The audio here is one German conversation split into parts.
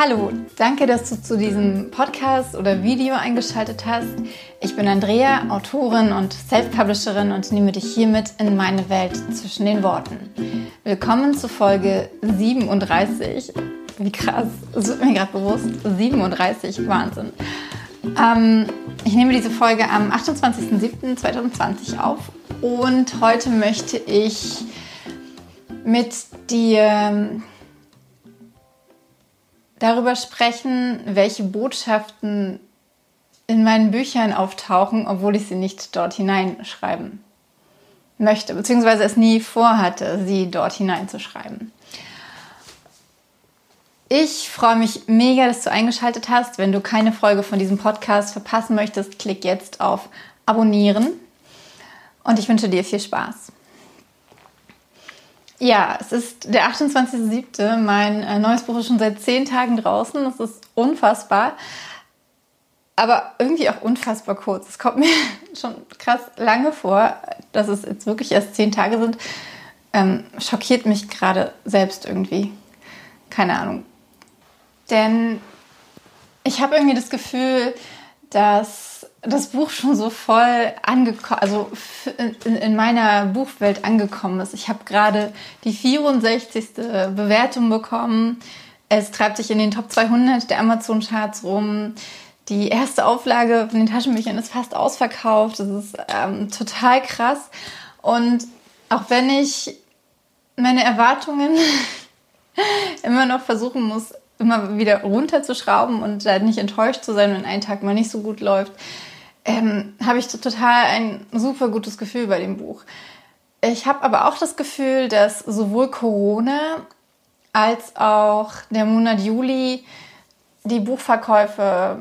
Hallo, danke, dass du zu diesem Podcast oder Video eingeschaltet hast. Ich bin Andrea, Autorin und Self-Publisherin und nehme dich hiermit in meine Welt zwischen den Worten. Willkommen zu Folge 37. Wie krass, das wird mir gerade bewusst. 37, Wahnsinn. Ähm, ich nehme diese Folge am 28.07.2020 auf und heute möchte ich mit dir darüber sprechen, welche Botschaften in meinen Büchern auftauchen, obwohl ich sie nicht dort hineinschreiben möchte, beziehungsweise es nie vorhatte, sie dort hineinzuschreiben. Ich freue mich mega, dass du eingeschaltet hast. Wenn du keine Folge von diesem Podcast verpassen möchtest, klick jetzt auf Abonnieren und ich wünsche dir viel Spaß. Ja, es ist der 28.07. Mein äh, neues Buch ist schon seit zehn Tagen draußen. Das ist unfassbar. Aber irgendwie auch unfassbar kurz. Es kommt mir schon krass lange vor, dass es jetzt wirklich erst zehn Tage sind. Ähm, schockiert mich gerade selbst irgendwie. Keine Ahnung. Denn ich habe irgendwie das Gefühl, dass das Buch schon so voll angekommen, also in, in, meiner Buchwelt angekommen ist. Ich habe gerade die 64. Bewertung bekommen. Es treibt sich in den Top 200 der Amazon-Charts rum. Die erste Auflage von den Taschenbüchern ist fast ausverkauft. Das ist ähm, total krass. Und auch wenn ich meine Erwartungen immer noch versuchen muss, immer wieder runterzuschrauben und da nicht enttäuscht zu sein, wenn ein Tag mal nicht so gut läuft, ähm, habe ich total ein super gutes Gefühl bei dem Buch. Ich habe aber auch das Gefühl, dass sowohl Corona als auch der Monat Juli die Buchverkäufe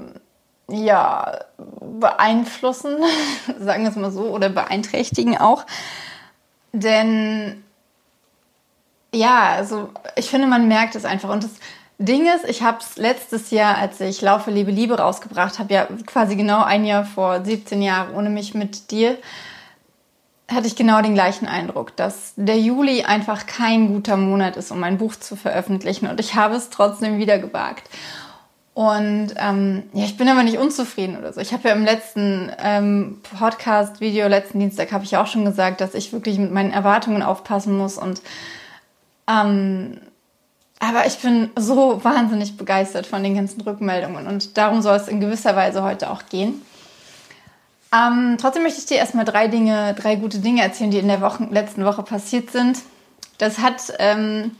ja beeinflussen, sagen wir es mal so, oder beeinträchtigen auch. Denn ja, also ich finde, man merkt es einfach. Und das Ding ist, ich habe es letztes Jahr, als ich Laufe, Liebe, Liebe rausgebracht habe, ja quasi genau ein Jahr vor 17 Jahren ohne mich mit dir, hatte ich genau den gleichen Eindruck, dass der Juli einfach kein guter Monat ist, um ein Buch zu veröffentlichen. Und ich habe es trotzdem wieder gewagt. Und ähm, ja, ich bin aber nicht unzufrieden oder so. Ich habe ja im letzten ähm, Podcast-Video, letzten Dienstag, habe ich auch schon gesagt, dass ich wirklich mit meinen Erwartungen aufpassen muss und ähm, aber ich bin so wahnsinnig begeistert von den ganzen Rückmeldungen und darum soll es in gewisser Weise heute auch gehen. Ähm, trotzdem möchte ich dir erstmal drei Dinge, drei gute Dinge erzählen, die in der Woche, letzten Woche passiert sind. Das hat ähm,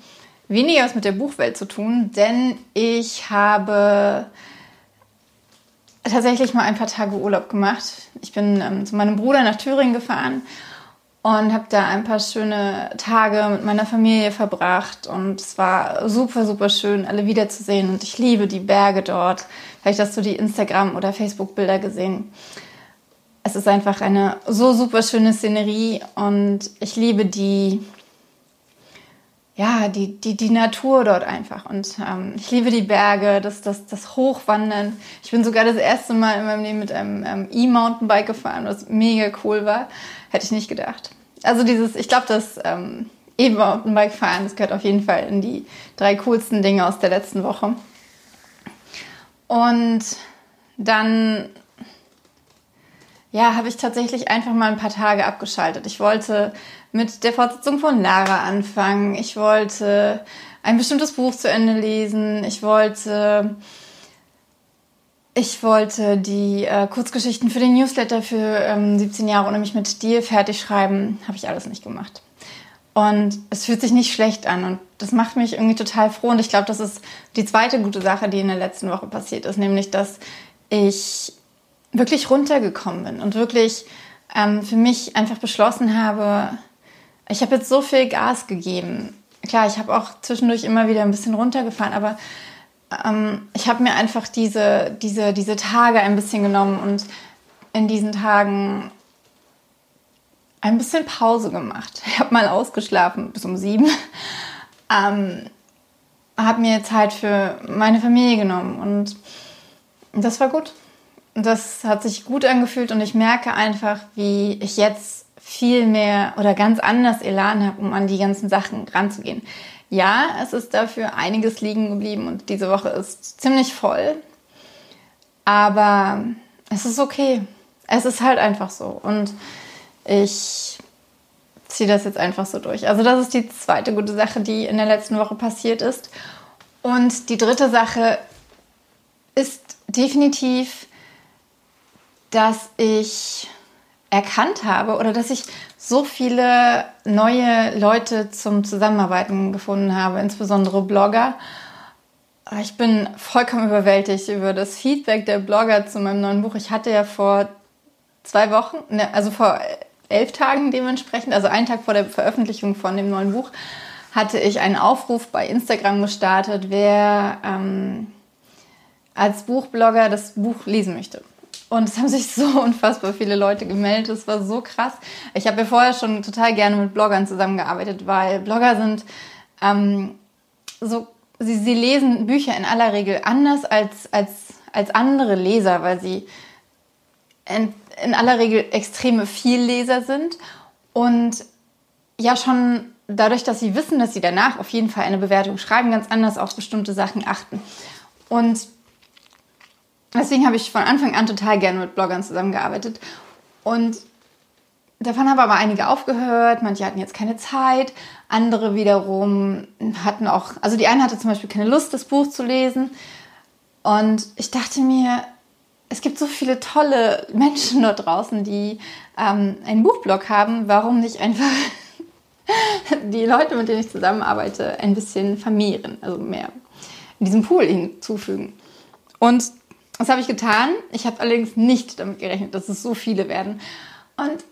weniger was mit der Buchwelt zu tun, denn ich habe tatsächlich mal ein paar Tage Urlaub gemacht. Ich bin ähm, zu meinem Bruder nach Thüringen gefahren und habe da ein paar schöne Tage mit meiner Familie verbracht und es war super, super schön, alle wiederzusehen und ich liebe die Berge dort. Vielleicht hast du die Instagram- oder Facebook-Bilder gesehen. Es ist einfach eine so super schöne Szenerie und ich liebe die, ja, die, die, die Natur dort einfach. Und ähm, ich liebe die Berge, das, das, das Hochwandern. Ich bin sogar das erste Mal in meinem Leben mit einem ähm, E-Mountainbike gefahren, was mega cool war. Hätte ich nicht gedacht. Also dieses, ich glaube, das ähm, E-Mountainbike fahren, das gehört auf jeden Fall in die drei coolsten Dinge aus der letzten Woche. Und dann ja, habe ich tatsächlich einfach mal ein paar Tage abgeschaltet. Ich wollte mit der Fortsetzung von Lara anfangen. Ich wollte ein bestimmtes Buch zu Ende lesen. Ich wollte ich wollte die äh, Kurzgeschichten für den Newsletter für ähm, 17 Jahre ohne mich mit dir fertig schreiben. Habe ich alles nicht gemacht. Und es fühlt sich nicht schlecht an und das macht mich irgendwie total froh. Und ich glaube, das ist die zweite gute Sache, die in der letzten Woche passiert ist, nämlich dass ich wirklich runtergekommen bin und wirklich ähm, für mich einfach beschlossen habe, ich habe jetzt so viel Gas gegeben. Klar, ich habe auch zwischendurch immer wieder ein bisschen runtergefahren, aber ähm, ich habe mir einfach diese, diese, diese Tage ein bisschen genommen und in diesen Tagen ein bisschen Pause gemacht. Ich habe mal ausgeschlafen bis um sieben. Ähm, habe mir Zeit für meine Familie genommen und das war gut. Das hat sich gut angefühlt und ich merke einfach, wie ich jetzt viel mehr oder ganz anders Elan habe, um an die ganzen Sachen ranzugehen. Ja, es ist dafür einiges liegen geblieben und diese Woche ist ziemlich voll. Aber es ist okay. Es ist halt einfach so. Und ich ziehe das jetzt einfach so durch. Also das ist die zweite gute Sache, die in der letzten Woche passiert ist. Und die dritte Sache ist definitiv, dass ich erkannt habe oder dass ich so viele neue Leute zum Zusammenarbeiten gefunden habe, insbesondere Blogger. Ich bin vollkommen überwältigt über das Feedback der Blogger zu meinem neuen Buch. Ich hatte ja vor zwei Wochen, ne, also vor elf Tagen dementsprechend, also einen Tag vor der Veröffentlichung von dem neuen Buch, hatte ich einen Aufruf bei Instagram gestartet, wer ähm, als Buchblogger das Buch lesen möchte. Und es haben sich so unfassbar viele Leute gemeldet. Es war so krass. Ich habe ja vorher schon total gerne mit Bloggern zusammengearbeitet, weil Blogger sind ähm, so, sie, sie lesen Bücher in aller Regel anders als, als, als andere Leser, weil sie in, in aller Regel extreme Vielleser sind und ja schon dadurch, dass sie wissen, dass sie danach auf jeden Fall eine Bewertung schreiben, ganz anders auf bestimmte Sachen achten. Und deswegen habe ich von Anfang an total gerne mit Bloggern zusammengearbeitet. Und davon haben aber einige aufgehört, manche hatten jetzt keine Zeit, andere wiederum hatten auch, also die eine hatte zum Beispiel keine Lust, das Buch zu lesen. Und ich dachte mir, es gibt so viele tolle Menschen dort draußen, die ähm, einen Buchblog haben. Warum nicht einfach die Leute, mit denen ich zusammenarbeite, ein bisschen vermehren, also mehr in diesem Pool hinzufügen? Und das habe ich getan. Ich habe allerdings nicht damit gerechnet, dass es so viele werden. Und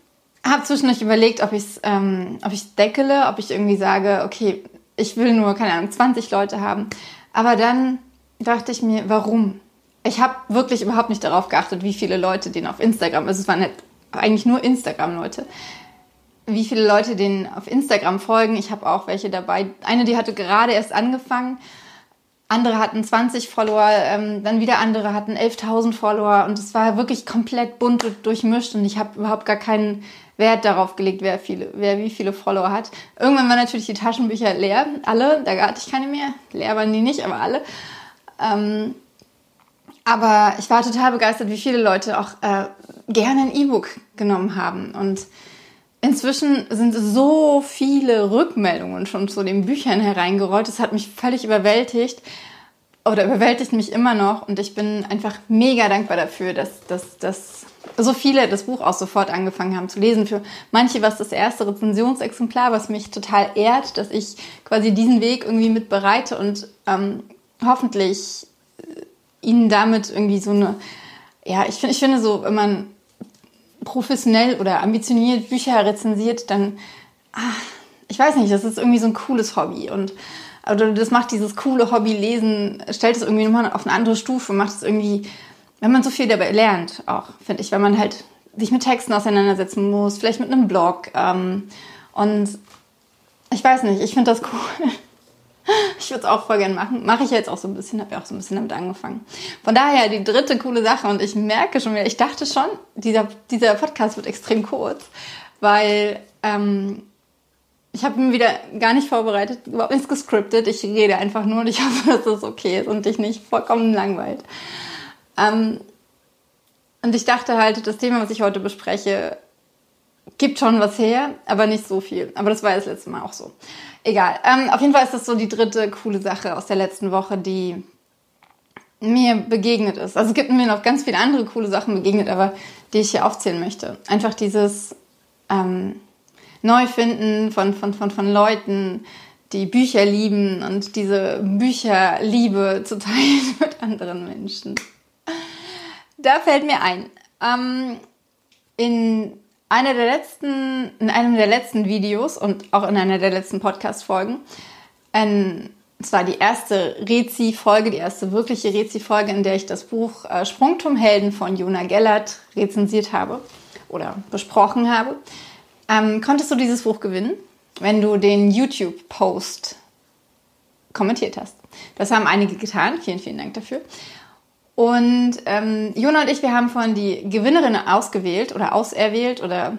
habe zwischendurch überlegt, ob ich es ähm, deckele, ob ich irgendwie sage, okay, ich will nur, keine Ahnung, 20 Leute haben. Aber dann dachte ich mir, warum? ich habe wirklich überhaupt nicht darauf geachtet, wie viele Leute den auf Instagram, also es waren halt eigentlich nur Instagram-Leute, wie viele Leute den auf Instagram folgen. Ich habe auch welche dabei. Eine, die hatte gerade erst angefangen. Andere hatten 20 Follower, ähm, dann wieder andere hatten 11.000 Follower und es war wirklich komplett bunt und durchmischt und ich habe überhaupt gar keinen Wert darauf gelegt, wer, viele, wer wie viele Follower hat. Irgendwann waren natürlich die Taschenbücher leer, alle, da hatte ich keine mehr. Leer waren die nicht, aber alle. Ähm, aber ich war total begeistert, wie viele Leute auch äh, gerne ein E-Book genommen haben. Und inzwischen sind so viele Rückmeldungen schon zu den Büchern hereingerollt. Das hat mich völlig überwältigt oder überwältigt mich immer noch. Und ich bin einfach mega dankbar dafür, dass, dass, dass so viele das Buch auch sofort angefangen haben zu lesen. Für manche war es das erste Rezensionsexemplar, was mich total ehrt, dass ich quasi diesen Weg irgendwie mit bereite und ähm, hoffentlich ihnen damit irgendwie so eine, ja, ich, find, ich finde so, wenn man professionell oder ambitioniert Bücher rezensiert, dann, ach, ich weiß nicht, das ist irgendwie so ein cooles Hobby und also das macht dieses coole Hobby Lesen, stellt es irgendwie nochmal auf eine andere Stufe, macht es irgendwie, wenn man so viel dabei lernt, auch, finde ich, wenn man halt sich mit Texten auseinandersetzen muss, vielleicht mit einem Blog. Ähm, und ich weiß nicht, ich finde das cool. Ich würde es auch voll gerne machen. Mache ich jetzt auch so ein bisschen, habe ja auch so ein bisschen damit angefangen. Von daher die dritte coole Sache und ich merke schon wieder, ich dachte schon, dieser, dieser Podcast wird extrem kurz, weil ähm, ich habe ihn wieder gar nicht vorbereitet, überhaupt nichts gescriptet. Ich rede einfach nur und ich hoffe, dass es okay ist und dich nicht vollkommen langweilt. Ähm, und ich dachte halt, das Thema, was ich heute bespreche, gibt schon was her, aber nicht so viel. Aber das war das letzte Mal auch so. Egal. Ähm, auf jeden Fall ist das so die dritte coole Sache aus der letzten Woche, die mir begegnet ist. Also es gibt mir noch ganz viele andere coole Sachen begegnet, aber die ich hier aufzählen möchte. Einfach dieses ähm, Neufinden von, von, von, von Leuten, die Bücher lieben und diese Bücherliebe zu teilen mit anderen Menschen. Da fällt mir ein. Ähm, in einer der letzten, in einem der letzten Videos und auch in einer der letzten Podcast-Folgen, ähm, es war die erste Rezi-Folge, die erste wirkliche Rezi-Folge, in der ich das Buch äh, Sprungturmhelden von Jona Gellert rezensiert habe oder besprochen habe. Ähm, konntest du dieses Buch gewinnen, wenn du den YouTube-Post kommentiert hast? Das haben einige getan. Vielen, vielen Dank dafür. Und ähm, Jona und ich, wir haben vorhin die Gewinnerin ausgewählt oder auserwählt oder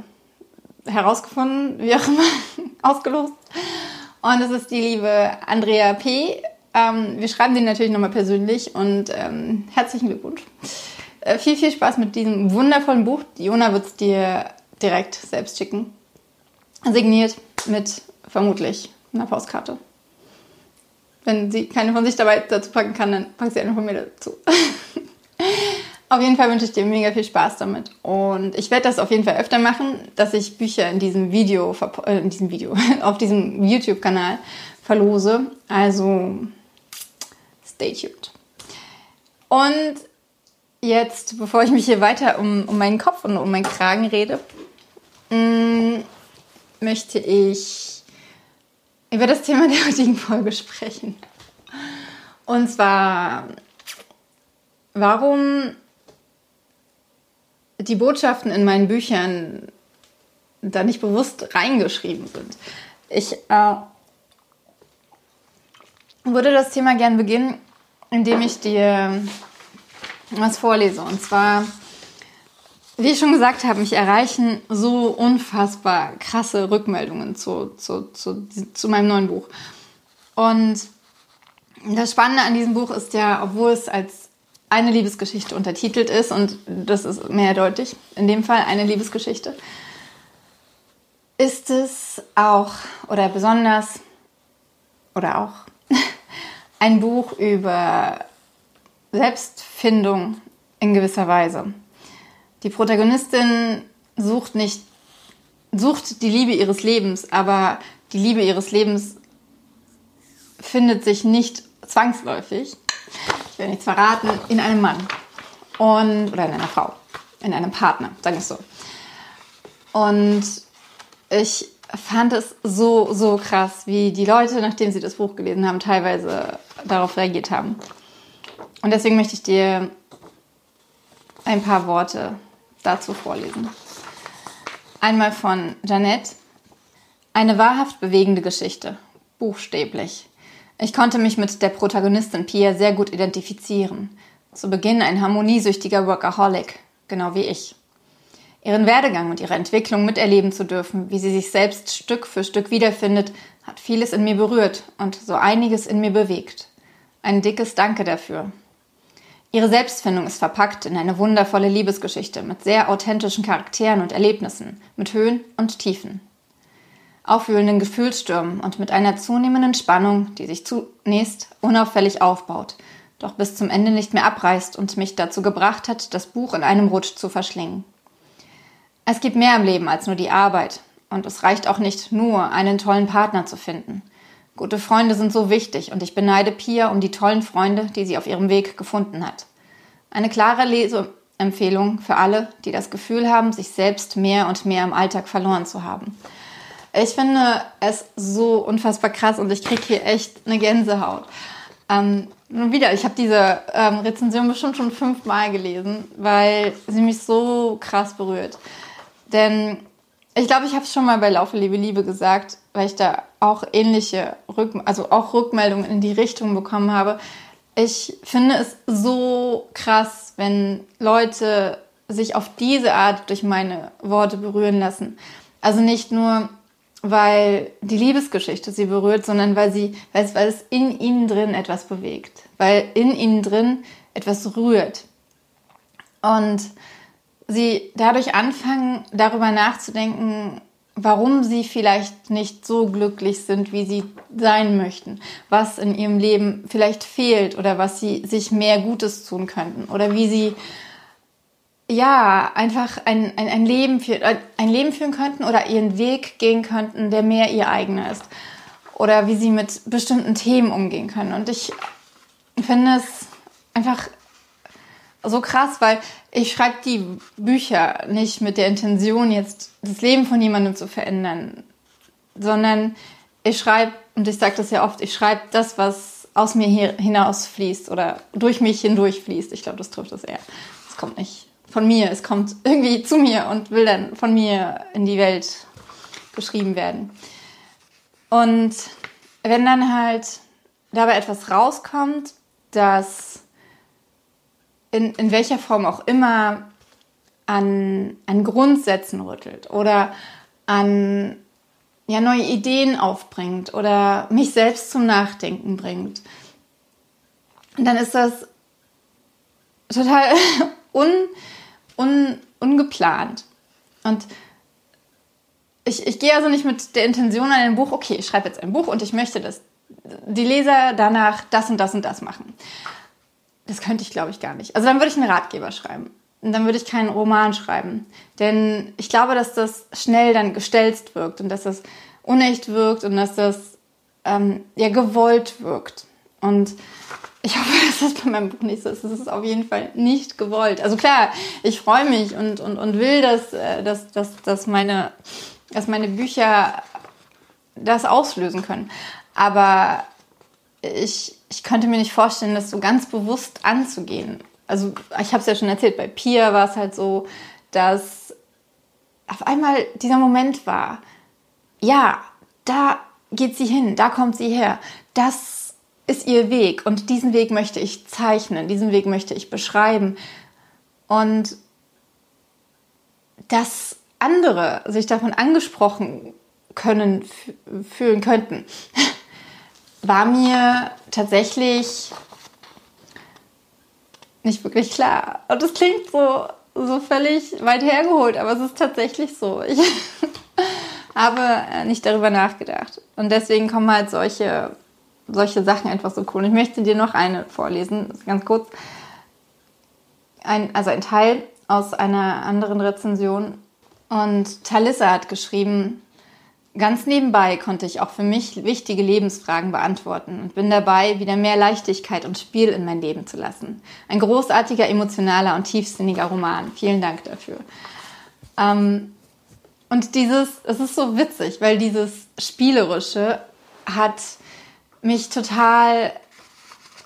herausgefunden, wie auch immer, ausgelost. Und das ist die liebe Andrea P. Ähm, wir schreiben den natürlich nochmal persönlich und ähm, herzlichen Glückwunsch. Äh, viel, viel Spaß mit diesem wundervollen Buch. Jona wird es dir direkt selbst schicken. Signiert mit vermutlich einer Postkarte. Wenn sie keine von sich dabei dazu packen kann, dann packt sie eine von mir dazu. auf jeden Fall wünsche ich dir mega viel Spaß damit. Und ich werde das auf jeden Fall öfter machen, dass ich Bücher in diesem Video, äh, in diesem Video, auf diesem YouTube-Kanal verlose. Also stay tuned. Und jetzt, bevor ich mich hier weiter um, um meinen Kopf und um meinen Kragen rede, mh, mm, möchte ich über das Thema der heutigen Folge sprechen. Und zwar, warum die Botschaften in meinen Büchern da nicht bewusst reingeschrieben sind. Ich äh, würde das Thema gern beginnen, indem ich dir was vorlese. Und zwar, wie ich schon gesagt habe, mich erreichen so unfassbar krasse Rückmeldungen zu, zu, zu, zu meinem neuen Buch. Und das Spannende an diesem Buch ist ja, obwohl es als eine Liebesgeschichte untertitelt ist, und das ist mehrdeutig, in dem Fall eine Liebesgeschichte, ist es auch oder besonders oder auch ein Buch über Selbstfindung in gewisser Weise. Die Protagonistin sucht nicht, sucht die Liebe ihres Lebens, aber die Liebe ihres Lebens findet sich nicht zwangsläufig, ich will nichts verraten, in einem Mann und, oder in einer Frau, in einem Partner, sagen wir es so. Und ich fand es so, so krass, wie die Leute, nachdem sie das Buch gelesen haben, teilweise darauf reagiert haben. Und deswegen möchte ich dir ein paar Worte dazu vorlesen. Einmal von Jeanette. Eine wahrhaft bewegende Geschichte. Buchstäblich. Ich konnte mich mit der Protagonistin Pia sehr gut identifizieren. Zu Beginn ein harmoniesüchtiger Workaholic, genau wie ich. Ihren Werdegang und ihre Entwicklung miterleben zu dürfen, wie sie sich selbst Stück für Stück wiederfindet, hat vieles in mir berührt und so einiges in mir bewegt. Ein dickes Danke dafür. Ihre Selbstfindung ist verpackt in eine wundervolle Liebesgeschichte mit sehr authentischen Charakteren und Erlebnissen, mit Höhen und Tiefen aufwühlenden Gefühlsstürmen und mit einer zunehmenden Spannung, die sich zunächst unauffällig aufbaut, doch bis zum Ende nicht mehr abreißt und mich dazu gebracht hat, das Buch in einem Rutsch zu verschlingen. Es gibt mehr im Leben als nur die Arbeit, und es reicht auch nicht nur, einen tollen Partner zu finden. Gute Freunde sind so wichtig und ich beneide Pia um die tollen Freunde, die sie auf ihrem Weg gefunden hat. Eine klare Leseempfehlung für alle, die das Gefühl haben, sich selbst mehr und mehr im Alltag verloren zu haben. Ich finde es so unfassbar krass und ich kriege hier echt eine Gänsehaut. Ähm, nun wieder, ich habe diese ähm, Rezension bestimmt schon fünfmal gelesen, weil sie mich so krass berührt. Denn ich glaube, ich habe es schon mal bei Laufe Liebe Liebe gesagt, weil ich da auch ähnliche Rück also auch Rückmeldungen in die Richtung bekommen habe. Ich finde es so krass, wenn Leute sich auf diese Art durch meine Worte berühren lassen. Also nicht nur weil die Liebesgeschichte sie berührt, sondern weil sie, weil es, weil es in ihnen drin etwas bewegt, weil in ihnen drin etwas rührt. Und sie dadurch anfangen, darüber nachzudenken, warum sie vielleicht nicht so glücklich sind, wie sie sein möchten, was in ihrem Leben vielleicht fehlt oder was sie sich mehr Gutes tun könnten oder wie sie ja, einfach ein, ein, ein, Leben für, ein Leben führen könnten oder ihren Weg gehen könnten, der mehr ihr eigener ist. Oder wie sie mit bestimmten Themen umgehen können. Und ich finde es einfach so krass, weil ich schreibe die Bücher nicht mit der Intention, jetzt das Leben von jemandem zu verändern, sondern ich schreibe, und ich sage das ja oft, ich schreibe das, was aus mir hinausfließt oder durch mich hindurchfließt. Ich glaube, das trifft das eher. Es kommt nicht von mir, es kommt irgendwie zu mir und will dann von mir in die Welt geschrieben werden. Und wenn dann halt dabei etwas rauskommt, das in, in welcher Form auch immer an, an Grundsätzen rüttelt oder an ja, neue Ideen aufbringt oder mich selbst zum Nachdenken bringt. Dann ist das total un, un, ungeplant. Und ich, ich gehe also nicht mit der Intention an ein Buch, okay, ich schreibe jetzt ein Buch und ich möchte, dass die Leser danach das und das und das machen. Das könnte ich, glaube ich, gar nicht. Also dann würde ich einen Ratgeber schreiben. Und dann würde ich keinen Roman schreiben. Denn ich glaube, dass das schnell dann gestelzt wirkt und dass das unecht wirkt und dass das ähm, ja gewollt wirkt. Und ich hoffe, dass das bei meinem Buch nicht so ist. Es ist auf jeden Fall nicht gewollt. Also klar, ich freue mich und, und, und will, dass, äh, dass, dass, dass, meine, dass meine Bücher das auslösen können. Aber ich, ich könnte mir nicht vorstellen, das so ganz bewusst anzugehen. Also ich habe es ja schon erzählt, bei Pia war es halt so, dass auf einmal dieser Moment war, ja, da geht sie hin, da kommt sie her, das ist ihr Weg und diesen Weg möchte ich zeichnen, diesen Weg möchte ich beschreiben. Und dass andere sich davon angesprochen können, fühlen könnten, war mir tatsächlich nicht wirklich klar. Und es klingt so, so völlig weit hergeholt, aber es ist tatsächlich so. Ich habe nicht darüber nachgedacht. Und deswegen kommen halt solche, solche Sachen einfach so cool. Und ich möchte dir noch eine vorlesen, ganz kurz. Ein, also ein Teil aus einer anderen Rezension. Und Talissa hat geschrieben, Ganz nebenbei konnte ich auch für mich wichtige Lebensfragen beantworten und bin dabei, wieder mehr Leichtigkeit und Spiel in mein Leben zu lassen. Ein großartiger, emotionaler und tiefsinniger Roman. Vielen Dank dafür. Ähm, und dieses, es ist so witzig, weil dieses Spielerische hat mich total,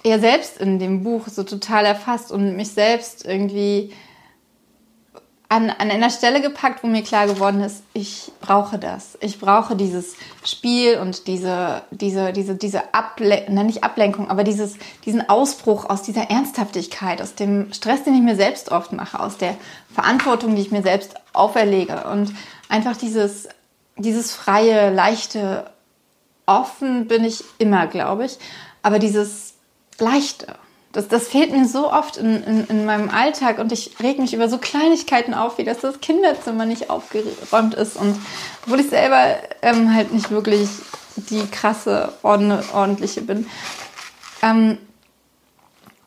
ja selbst in dem Buch so total erfasst und mich selbst irgendwie an, an einer Stelle gepackt, wo mir klar geworden ist, ich brauche das. Ich brauche dieses Spiel und diese, diese, diese, diese Ablenkung, nicht Ablenkung, aber dieses, diesen Ausbruch aus dieser Ernsthaftigkeit, aus dem Stress, den ich mir selbst oft mache, aus der Verantwortung, die ich mir selbst auferlege und einfach dieses, dieses freie, leichte, offen bin ich immer, glaube ich, aber dieses leichte, das, das fehlt mir so oft in, in, in meinem Alltag und ich reg mich über so Kleinigkeiten auf, wie dass das Kinderzimmer nicht aufgeräumt ist. Und obwohl ich selber ähm, halt nicht wirklich die krasse, ordentliche bin. Ähm,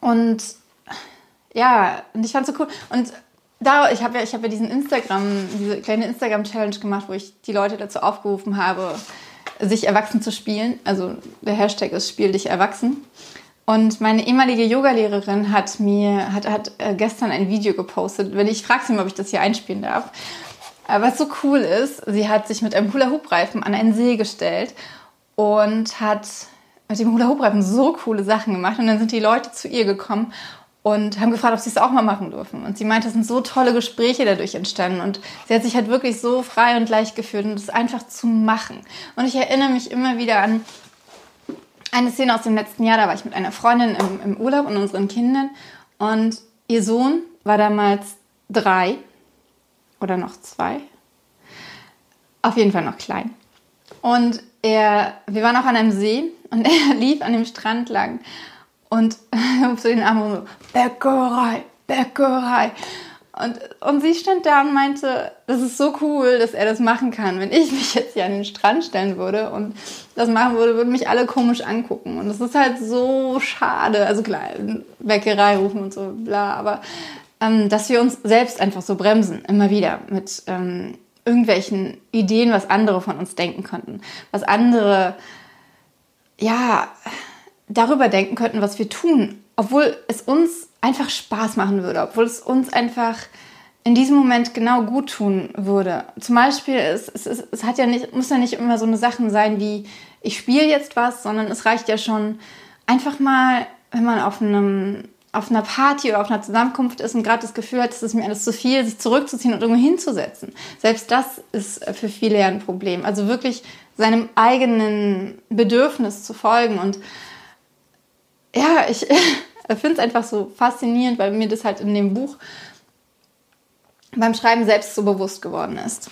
und ja, und ich fand es so cool. Und da, ich habe ja, hab ja diesen Instagram, diese kleine Instagram-Challenge gemacht, wo ich die Leute dazu aufgerufen habe, sich erwachsen zu spielen. Also der Hashtag ist Spiel dich erwachsen. Und meine ehemalige Yogalehrerin hat mir hat, hat äh, gestern ein Video gepostet. Wenn ich frage sie mal, ob ich das hier einspielen darf. Aber was so cool ist, sie hat sich mit einem Hula-Hoop-Reifen an einen See gestellt und hat mit dem Hula-Hoop-Reifen so coole Sachen gemacht. Und dann sind die Leute zu ihr gekommen und haben gefragt, ob sie es auch mal machen dürfen. Und sie meinte, es sind so tolle Gespräche dadurch entstanden. Und sie hat sich halt wirklich so frei und leicht gefühlt und es einfach zu machen. Und ich erinnere mich immer wieder an eine Szene aus dem letzten Jahr, da war ich mit einer Freundin im, im Urlaub und unseren Kindern und ihr Sohn war damals drei oder noch zwei. Auf jeden Fall noch klein. Und er, wir waren auch an einem See und er lief an dem Strand lang und so den Arm so, Bäckerei, Bäckerei. Und, und sie stand da und meinte, das ist so cool, dass er das machen kann. Wenn ich mich jetzt hier an den Strand stellen würde und das machen würde, würden mich alle komisch angucken. Und das ist halt so schade. Also klar, Bäckerei rufen und so, bla, aber ähm, dass wir uns selbst einfach so bremsen, immer wieder mit ähm, irgendwelchen Ideen, was andere von uns denken könnten. Was andere, ja, darüber denken könnten, was wir tun, obwohl es uns einfach Spaß machen würde, obwohl es uns einfach in diesem Moment genau gut tun würde. Zum Beispiel, es, es, es hat ja nicht, muss ja nicht immer so eine Sachen sein wie, ich spiele jetzt was, sondern es reicht ja schon einfach mal, wenn man auf einem auf einer Party oder auf einer Zusammenkunft ist und gerade das Gefühl hat, es ist mir alles zu viel, sich zurückzuziehen und irgendwo hinzusetzen. Selbst das ist für viele ja ein Problem. Also wirklich seinem eigenen Bedürfnis zu folgen. Und ja, ich finde es einfach so faszinierend, weil mir das halt in dem Buch beim Schreiben selbst so bewusst geworden ist.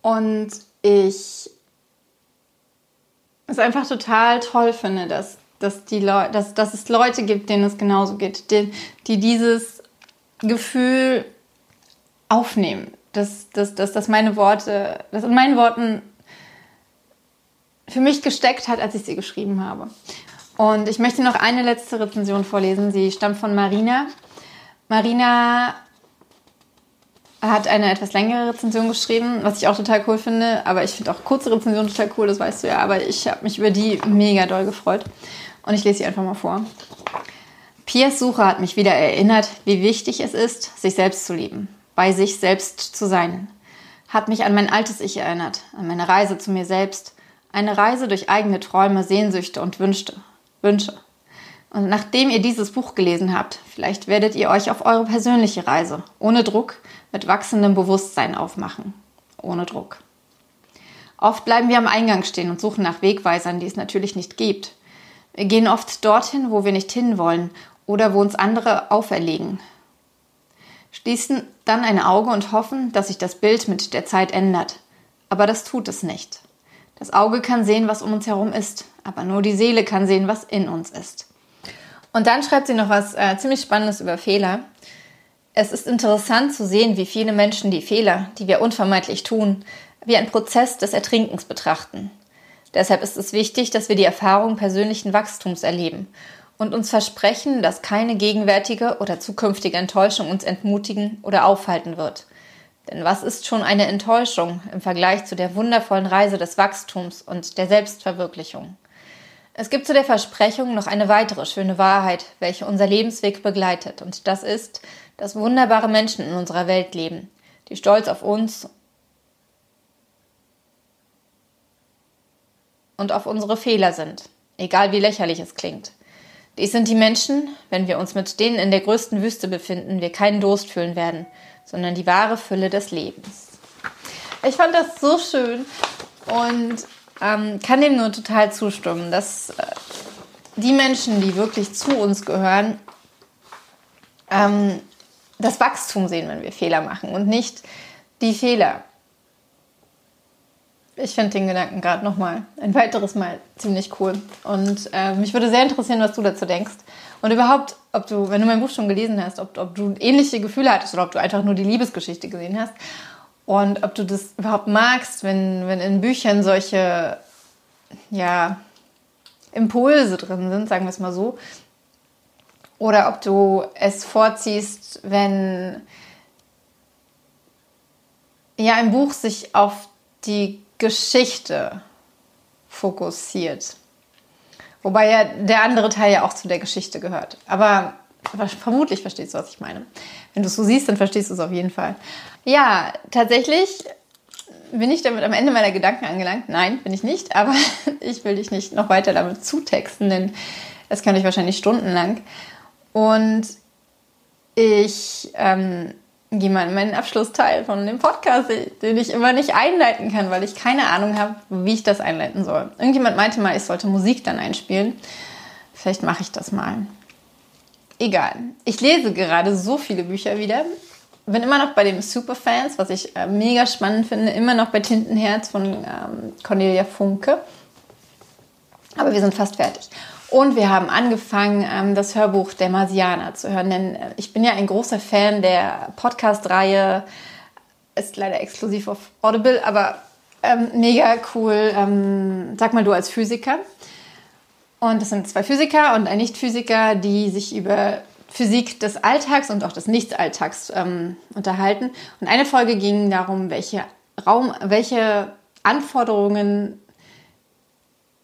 Und ich es einfach total toll finde, dass, dass, die Leu dass, dass es Leute gibt, denen es genauso geht, die, die dieses Gefühl aufnehmen, dass, dass, dass, dass meine Worte, dass in meinen Worten für mich gesteckt hat, als ich sie geschrieben habe. Und ich möchte noch eine letzte Rezension vorlesen. Sie stammt von Marina. Marina hat eine etwas längere Rezension geschrieben, was ich auch total cool finde. Aber ich finde auch kurze Rezensionen total cool, das weißt du ja. Aber ich habe mich über die mega doll gefreut. Und ich lese sie einfach mal vor. Piers Suche hat mich wieder erinnert, wie wichtig es ist, sich selbst zu lieben, bei sich selbst zu sein. Hat mich an mein altes Ich erinnert, an meine Reise zu mir selbst. Eine Reise durch eigene Träume, Sehnsüchte und Wünsche. Wünsche. Und nachdem ihr dieses Buch gelesen habt, vielleicht werdet ihr euch auf eure persönliche Reise ohne Druck mit wachsendem Bewusstsein aufmachen. Ohne Druck. Oft bleiben wir am Eingang stehen und suchen nach Wegweisern, die es natürlich nicht gibt. Wir gehen oft dorthin, wo wir nicht hinwollen oder wo uns andere auferlegen. Schließen dann ein Auge und hoffen, dass sich das Bild mit der Zeit ändert. Aber das tut es nicht. Das Auge kann sehen, was um uns herum ist, aber nur die Seele kann sehen, was in uns ist. Und dann schreibt sie noch was äh, ziemlich Spannendes über Fehler. Es ist interessant zu sehen, wie viele Menschen die Fehler, die wir unvermeidlich tun, wie ein Prozess des Ertrinkens betrachten. Deshalb ist es wichtig, dass wir die Erfahrung persönlichen Wachstums erleben und uns versprechen, dass keine gegenwärtige oder zukünftige Enttäuschung uns entmutigen oder aufhalten wird. Denn was ist schon eine Enttäuschung im Vergleich zu der wundervollen Reise des Wachstums und der Selbstverwirklichung? Es gibt zu der Versprechung noch eine weitere schöne Wahrheit, welche unser Lebensweg begleitet, und das ist, dass wunderbare Menschen in unserer Welt leben, die stolz auf uns und auf unsere Fehler sind, egal wie lächerlich es klingt. Dies sind die Menschen, wenn wir uns mit denen in der größten Wüste befinden, wir keinen Durst fühlen werden, sondern die wahre Fülle des Lebens. Ich fand das so schön und ähm, kann dem nur total zustimmen, dass äh, die Menschen, die wirklich zu uns gehören, ähm, das Wachstum sehen, wenn wir Fehler machen und nicht die Fehler. Ich finde den Gedanken gerade nochmal ein weiteres Mal ziemlich cool. Und äh, mich würde sehr interessieren, was du dazu denkst. Und überhaupt, ob du, wenn du mein Buch schon gelesen hast, ob, ob du ähnliche Gefühle hattest oder ob du einfach nur die Liebesgeschichte gesehen hast. Und ob du das überhaupt magst, wenn, wenn in Büchern solche ja, Impulse drin sind, sagen wir es mal so. Oder ob du es vorziehst, wenn ja ein Buch sich auf die Geschichte fokussiert. Wobei ja der andere Teil ja auch zu der Geschichte gehört. Aber vermutlich verstehst du, was ich meine. Wenn du es so siehst, dann verstehst du es auf jeden Fall. Ja, tatsächlich bin ich damit am Ende meiner Gedanken angelangt. Nein, bin ich nicht, aber ich will dich nicht noch weiter damit zutexten, denn das kann ich wahrscheinlich stundenlang. Und ich ähm, gehe mal in meinen Abschlussteil von dem Podcast, den ich immer nicht einleiten kann, weil ich keine Ahnung habe, wie ich das einleiten soll. Irgendjemand meinte mal, ich sollte Musik dann einspielen. Vielleicht mache ich das mal. Egal. Ich lese gerade so viele Bücher wieder bin immer noch bei den Superfans, was ich äh, mega spannend finde, immer noch bei Tintenherz von ähm, Cornelia Funke. Aber wir sind fast fertig. Und wir haben angefangen, ähm, das Hörbuch der Marsianer zu hören, denn äh, ich bin ja ein großer Fan der Podcast-Reihe. Ist leider exklusiv auf Audible, aber ähm, mega cool. Ähm, sag mal du als Physiker. Und das sind zwei Physiker und ein Nicht-Physiker, die sich über Physik des Alltags und auch des Nichtalltags ähm, unterhalten. Und eine Folge ging darum, welche, Raum, welche Anforderungen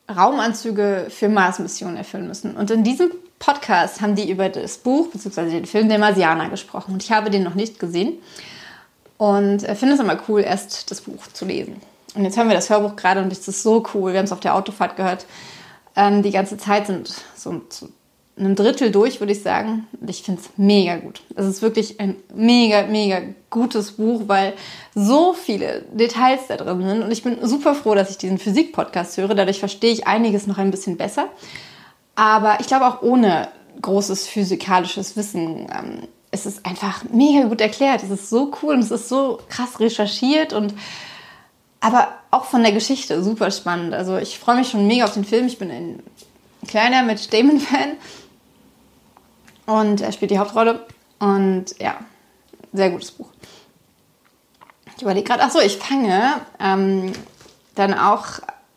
Raumanzüge für Mars-Missionen erfüllen müssen. Und in diesem Podcast haben die über das Buch bzw. den Film der Marsianer gesprochen. Und ich habe den noch nicht gesehen und finde es immer cool, erst das Buch zu lesen. Und jetzt haben wir das Hörbuch gerade und es ist so cool. Wir haben es auf der Autofahrt gehört. Ähm, die ganze Zeit sind so, so einem Drittel durch, würde ich sagen. Und ich finde es mega gut. Es ist wirklich ein mega, mega gutes Buch, weil so viele Details da drin sind. Und ich bin super froh, dass ich diesen Physik-Podcast höre. Dadurch verstehe ich einiges noch ein bisschen besser. Aber ich glaube auch ohne großes physikalisches Wissen ähm, es ist einfach mega gut erklärt. Es ist so cool und es ist so krass recherchiert und aber auch von der Geschichte super spannend. Also ich freue mich schon mega auf den Film. Ich bin ein kleiner Matt Damon-Fan und er spielt die Hauptrolle. Und ja, sehr gutes Buch. Ich überlege gerade, ach so, ich fange ähm, dann auch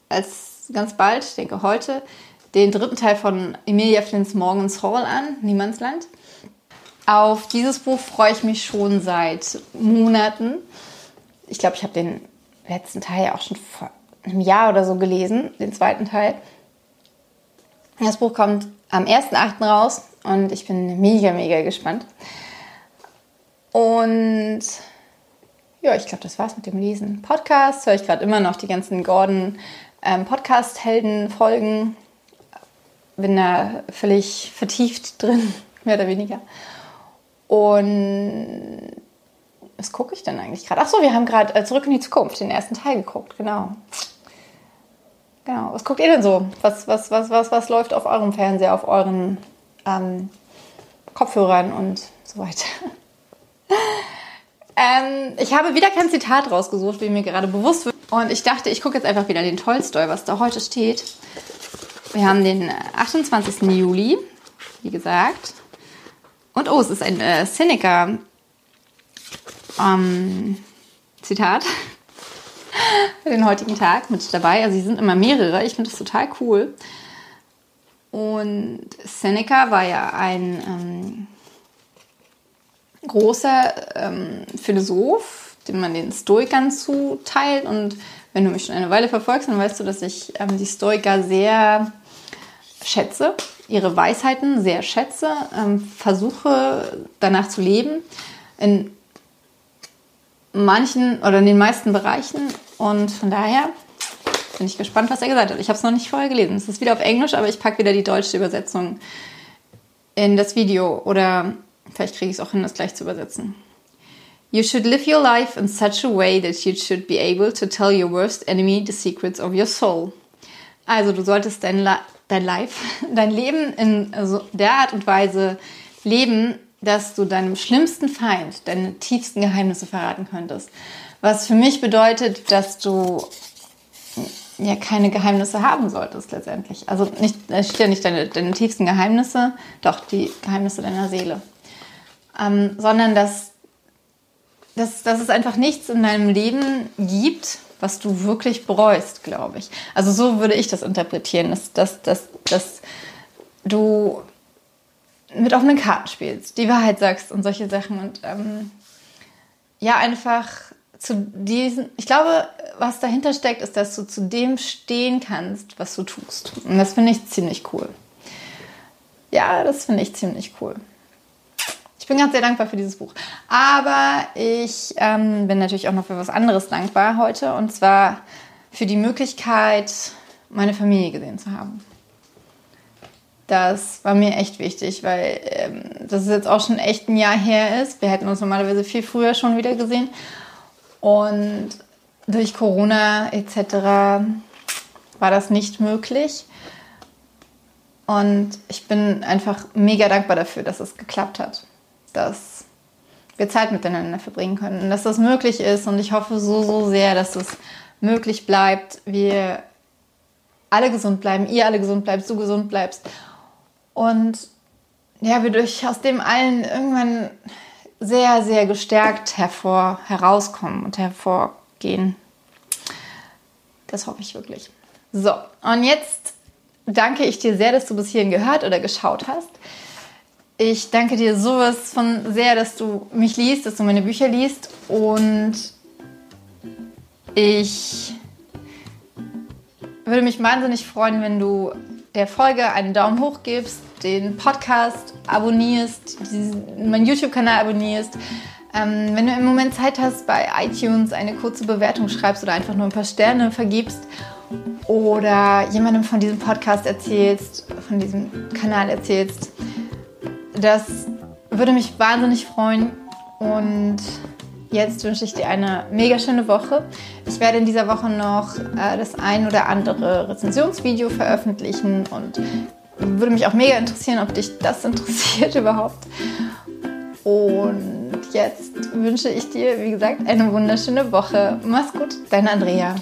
als ganz bald, ich denke heute, den dritten Teil von Emilia Flints Morgans Hall an, Niemandsland. Auf dieses Buch freue ich mich schon seit Monaten. Ich glaube, ich habe den letzten Teil ja auch schon vor einem Jahr oder so gelesen, den zweiten Teil. Das Buch kommt am 1.8. raus und ich bin mega, mega gespannt. Und ja, ich glaube, das war's mit dem Lesen. Podcast höre ich gerade immer noch die ganzen Gordon ähm, Podcast-Helden-Folgen. Bin da völlig vertieft drin, mehr oder weniger. Und was gucke ich denn eigentlich gerade? Ach so, wir haben gerade äh, Zurück in die Zukunft, den ersten Teil geguckt, genau. Genau. Was guckt ihr denn so? Was, was, was, was, was läuft auf eurem Fernseher, auf euren ähm, Kopfhörern und so weiter? ähm, ich habe wieder kein Zitat rausgesucht, wie mir gerade bewusst wird. Und ich dachte, ich gucke jetzt einfach wieder den Tolstoi, was da heute steht. Wir haben den 28. Juli, wie gesagt. Und oh, es ist ein äh, Seneca ähm, Zitat für den heutigen Tag mit dabei. Also sie sind immer mehrere. Ich finde das total cool. Und Seneca war ja ein ähm, großer ähm, Philosoph, dem man den Stoikern zuteilt. Und wenn du mich schon eine Weile verfolgst, dann weißt du, dass ich ähm, die Stoiker sehr schätze, ihre Weisheiten sehr schätze, ähm, versuche danach zu leben. In manchen oder in den meisten Bereichen. Und von daher bin ich gespannt, was er gesagt hat. Ich habe es noch nicht vorher gelesen. Es ist wieder auf Englisch, aber ich packe wieder die deutsche Übersetzung in das Video. Oder vielleicht kriege ich es auch hin, das gleich zu übersetzen. You should live your life in such a way that you should be able to tell your worst enemy the secrets of your soul. Also du solltest dein, La dein Life, dein Leben in der Art und Weise leben, dass du deinem schlimmsten Feind deine tiefsten Geheimnisse verraten könntest. Was für mich bedeutet, dass du ja keine Geheimnisse haben solltest letztendlich. Also nicht, ja nicht deine, deine tiefsten Geheimnisse, doch die Geheimnisse deiner Seele. Ähm, sondern dass, dass, dass es einfach nichts in deinem Leben gibt, was du wirklich bereust, glaube ich. Also so würde ich das interpretieren, dass, dass, dass, dass du mit offenen Karten spielst, die Wahrheit sagst und solche Sachen und ähm, ja, einfach zu diesen, ich glaube, was dahinter steckt, ist, dass du zu dem stehen kannst, was du tust. Und das finde ich ziemlich cool. Ja, das finde ich ziemlich cool. Ich bin ganz sehr dankbar für dieses Buch. Aber ich ähm, bin natürlich auch noch für was anderes dankbar heute. Und zwar für die Möglichkeit, meine Familie gesehen zu haben. Das war mir echt wichtig, weil ähm, das jetzt auch schon echt ein Jahr her ist. Wir hätten uns normalerweise viel früher schon wieder gesehen. Und durch Corona etc. war das nicht möglich. Und ich bin einfach mega dankbar dafür, dass es geklappt hat. Dass wir Zeit miteinander verbringen können und dass das möglich ist. Und ich hoffe so, so sehr, dass es möglich bleibt. Wir alle gesund bleiben, ihr alle gesund bleibt, du gesund bleibst und ja, wir durch aus dem allen irgendwann sehr, sehr gestärkt hervor, herauskommen und hervorgehen. Das hoffe ich wirklich. So, und jetzt danke ich dir sehr, dass du bis hierhin gehört oder geschaut hast. Ich danke dir sowas von sehr, dass du mich liest, dass du meine Bücher liest und ich würde mich wahnsinnig freuen, wenn du der Folge einen Daumen hoch gibst, den Podcast abonnierst, meinen YouTube-Kanal abonnierst. Ähm, wenn du im Moment Zeit hast, bei iTunes eine kurze Bewertung schreibst oder einfach nur ein paar Sterne vergibst oder jemandem von diesem Podcast erzählst, von diesem Kanal erzählst, das würde mich wahnsinnig freuen und Jetzt wünsche ich dir eine mega schöne Woche. Ich werde in dieser Woche noch äh, das ein oder andere Rezensionsvideo veröffentlichen und würde mich auch mega interessieren, ob dich das interessiert überhaupt. Und jetzt wünsche ich dir, wie gesagt, eine wunderschöne Woche. Mach's gut, deine Andrea.